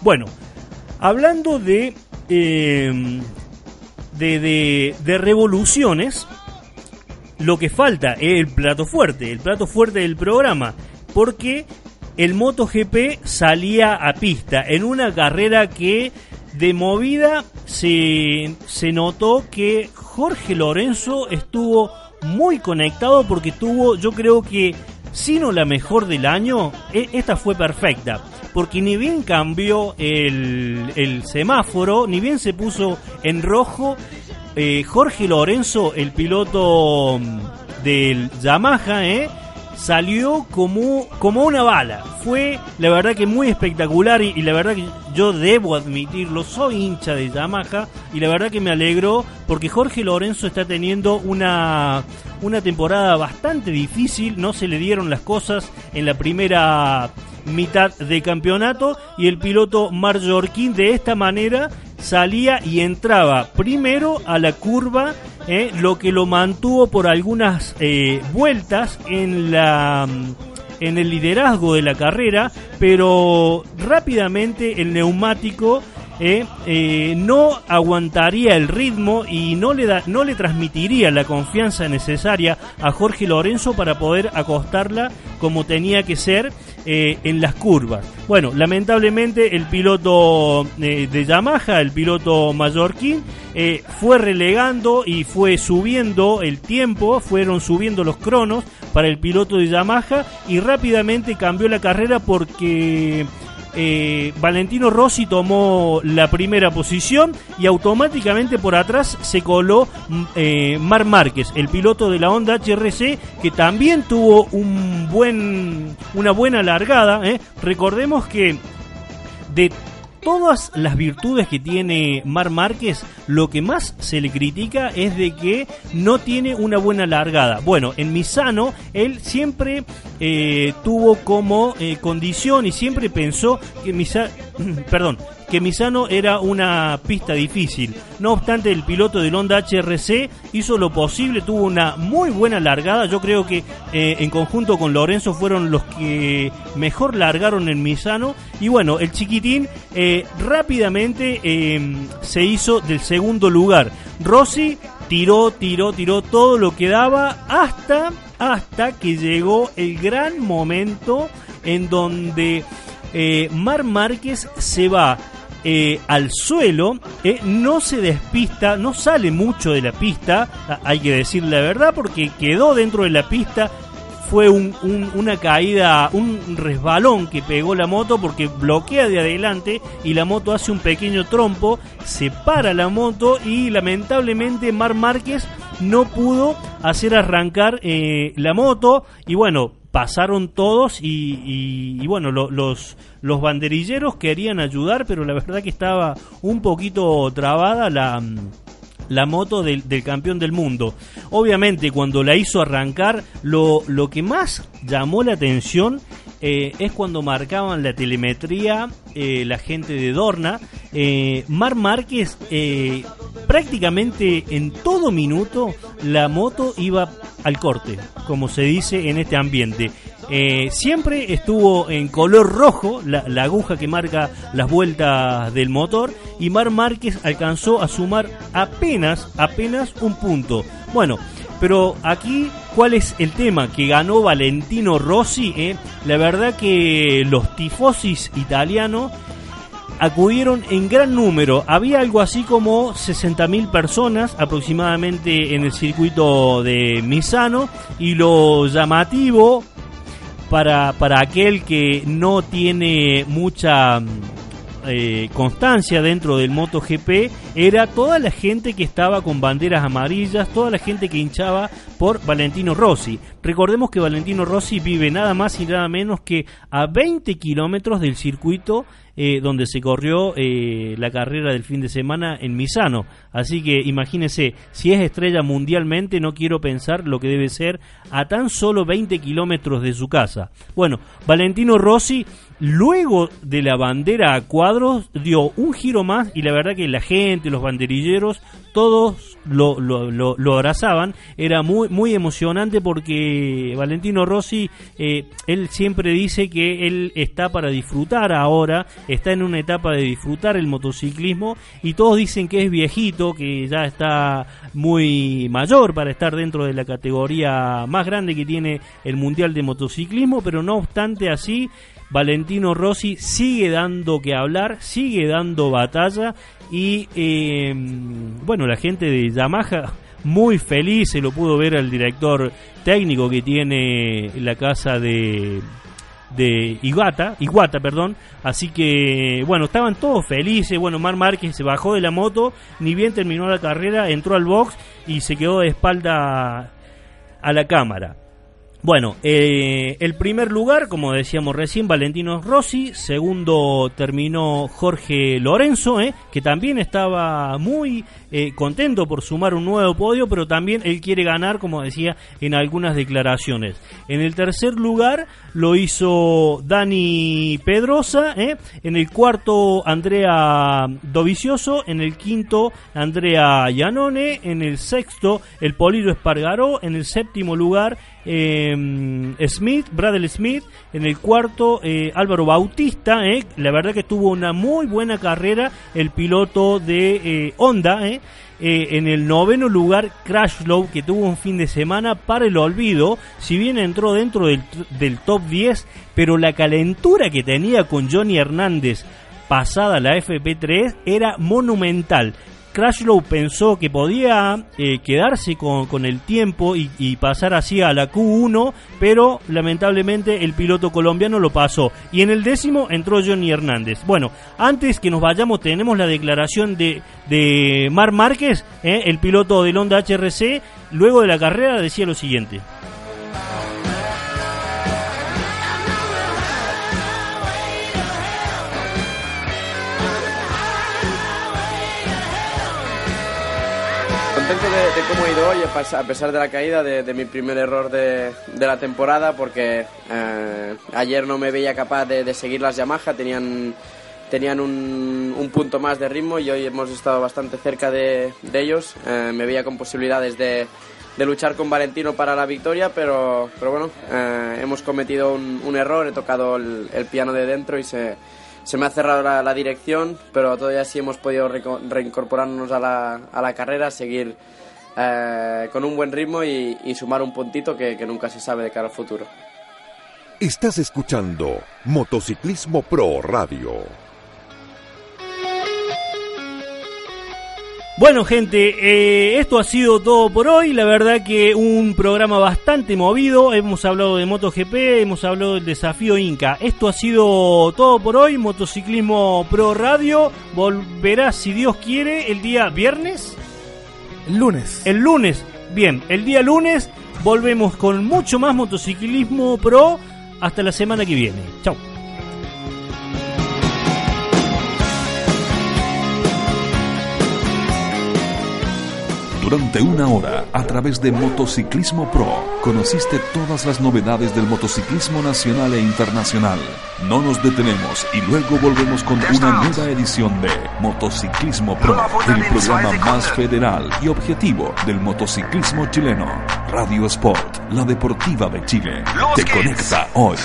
Bueno, hablando de, eh, de, de, de revoluciones, lo que falta es el plato fuerte, el plato fuerte del programa, porque el MotoGP salía a pista en una carrera que de movida se, se notó que Jorge Lorenzo estuvo muy conectado porque tuvo, yo creo que, si no la mejor del año, e- esta fue perfecta. Porque ni bien cambió el, el semáforo, ni bien se puso en rojo, eh, Jorge Lorenzo, el piloto mm, del Yamaha, ¿eh? Salió como, como una bala. Fue la verdad que muy espectacular y, la verdad que yo debo admitirlo, soy hincha de Yamaha y la verdad que me alegró porque Jorge Lorenzo está teniendo una, una temporada bastante difícil, no se le dieron las cosas en la primera mitad de campeonato y el piloto Marjorquín de esta manera salía y entraba primero a la curva, eh, lo que lo mantuvo por algunas eh, vueltas en la en el liderazgo de la carrera, pero rápidamente el neumático eh, eh, no aguantaría el ritmo y no le, da, no le transmitiría la confianza necesaria a Jorge Lorenzo para poder acostarla como tenía que ser eh, en las curvas. Bueno, lamentablemente el piloto eh, de Yamaha, el piloto mallorquín, eh, fue relegando y fue subiendo el tiempo, fueron subiendo los cronos para el piloto de Yamaha y rápidamente cambió la carrera porque eh, Valentino Rossi tomó la primera posición y automáticamente por atrás se coló mm, eh, Mar Márquez, el piloto de la Honda HRC, que también tuvo un buen, una buena largada. ¿eh? Recordemos que de todas las virtudes que tiene Mar Márquez, lo que más se le critica es de que no tiene una buena largada. Bueno, en Misano él siempre eh, tuvo como eh, condición y siempre pensó que Misa perdón, que Misano era una pista difícil. No obstante, el piloto del Honda HRC hizo lo posible, tuvo una muy buena largada. Yo creo que eh, en conjunto con Lorenzo fueron los que mejor largaron en Misano. Y bueno, el chiquitín eh, rápidamente eh, se hizo del segundo lugar. Rossi tiró, tiró, tiró todo lo que daba hasta, hasta que llegó el gran momento en donde eh, Mar Márquez se va eh, al suelo, eh, no se despista, no sale mucho de la pista, hay que decir la verdad, porque quedó dentro de la pista. Fue un- un- una caída, un resbalón que pegó la moto porque bloquea de adelante y la moto hace un pequeño trompo, se para la moto y lamentablemente Mar Márquez no pudo hacer arrancar eh, la moto y bueno, pasaron todos y, bueno, lo- los, los banderilleros querían ayudar, pero la verdad que estaba un poquito trabada la, la moto del, del campeón del mundo. Obviamente cuando la hizo arrancar, lo, lo que más llamó la atención eh, es cuando marcaban la telemetría eh, la gente de Dorna. Eh, Mar Márquez prácticamente en todo minuto la moto iba al corte, como se dice en este ambiente. Eh, siempre estuvo en color rojo la, aguja que marca las vueltas del motor y Mar Márquez alcanzó a sumar apenas, apenas un punto. Bueno, pero aquí, ¿cuál es el tema? Que ganó Valentino Rossi. eh? La verdad que los tifosis italianos acudieron en gran número. Había algo así como 60.000 personas aproximadamente en el circuito de Misano y lo llamativo para, para aquel que no tiene mucha mm, eh, constancia dentro del MotoGP era toda la gente que estaba con banderas amarillas, toda la gente que hinchaba por Valentino Rossi. Recordemos que Valentino Rossi vive nada más y nada menos que a 20 kilómetros del circuito eh, donde se corrió eh, la carrera del fin de semana en Misano. Así que imagínense, si es estrella mundialmente, no quiero pensar lo que debe ser a tan solo 20 kilómetros de su casa. Bueno, Valentino Rossi, luego de la bandera a cuadros, dio un giro más y la verdad que la gente, los banderilleros, todos lo, lo, abrazaban. Era muy, muy emocionante porque Valentino Rossi, eh, él siempre dice que él está para disfrutar ahora, está en una etapa de disfrutar el motociclismo y todos dicen que es viejito, que ya está muy mayor para estar dentro de la categoría más grande que tiene el Mundial de Motociclismo, pero no obstante así, Valentino Rossi sigue dando que hablar, sigue dando batalla y eh, bueno, la gente de Yamaha muy feliz, se lo pudo ver al director técnico que tiene la casa de de Iguata, Iguata, perdón. Así que, bueno, estaban todos felices. Bueno, Mar Márquez se bajó de la moto, ni bien terminó la carrera, entró al box y se quedó de espalda a la cámara. Bueno, eh, el primer lugar, como decíamos recién, Valentino Rossi. Segundo terminó Jorge Lorenzo, eh, que también estaba muy eh, contento por sumar un nuevo podio, pero también él quiere ganar, como decía en algunas declaraciones. En el tercer lugar lo hizo Dani Pedrosa. eh. En el cuarto, Andrea Dovicioso. En el quinto, Andrea Iannone. En el sexto, el Poliro Espargaró. En el séptimo lugar, eh, Smith, Bradley Smith, en el cuarto eh, Álvaro Bautista, eh, la verdad que tuvo una muy buena carrera el piloto de Honda, en el noveno lugar Crashlow que tuvo un fin de semana para el olvido, si bien entró dentro del, del top 10, pero la calentura que tenía con Johnny Hernández pasada la FP3 era monumental. Crashlow pensó que podía eh, quedarse con, con el tiempo y, pasar así a la Q1, pero lamentablemente el piloto colombiano lo pasó. Y en el décimo entró Johnny Hernández. Bueno, antes que nos vayamos tenemos la declaración de, de Mar Márquez, eh, el piloto del Honda HRC, luego de la carrera decía lo siguiente. De, cómo he ido hoy, a pesar de la caída, de, mi primer error de, la temporada, porque eh, ayer no me veía capaz de, seguir las Yamaha, tenían, tenían un, un punto más de ritmo y hoy hemos estado bastante cerca de, ellos. Eh, me veía con posibilidades de, luchar con Valentino para la victoria, pero, pero bueno, eh, hemos cometido un, error, he tocado el piano de dentro y se, se me ha cerrado la, dirección, pero todavía sí hemos podido reincorporarnos a la, a la carrera, seguir eh, con un buen ritmo y, sumar un puntito que nunca se sabe de cara al futuro. Estás escuchando Motociclismo Pro Radio. Bueno, gente, eh, esto ha sido todo por hoy. La verdad que un programa bastante movido. Hemos hablado de MotoGP, hemos hablado del desafío Inca. Esto ha sido todo por hoy. Motociclismo Pro Radio volverá, si Dios quiere, el día viernes. El lunes. El lunes. Bien, el día lunes volvemos con mucho más motociclismo pro. Hasta la semana que viene. Chao. Durante una hora, a través de Motociclismo Pro, conociste todas las novedades del motociclismo nacional e internacional. No nos detenemos y luego volvemos con una nueva edición de Motociclismo Pro, el programa más federal y objetivo del motociclismo chileno. Radio Sport, la deportiva de Chile, te conecta hoy.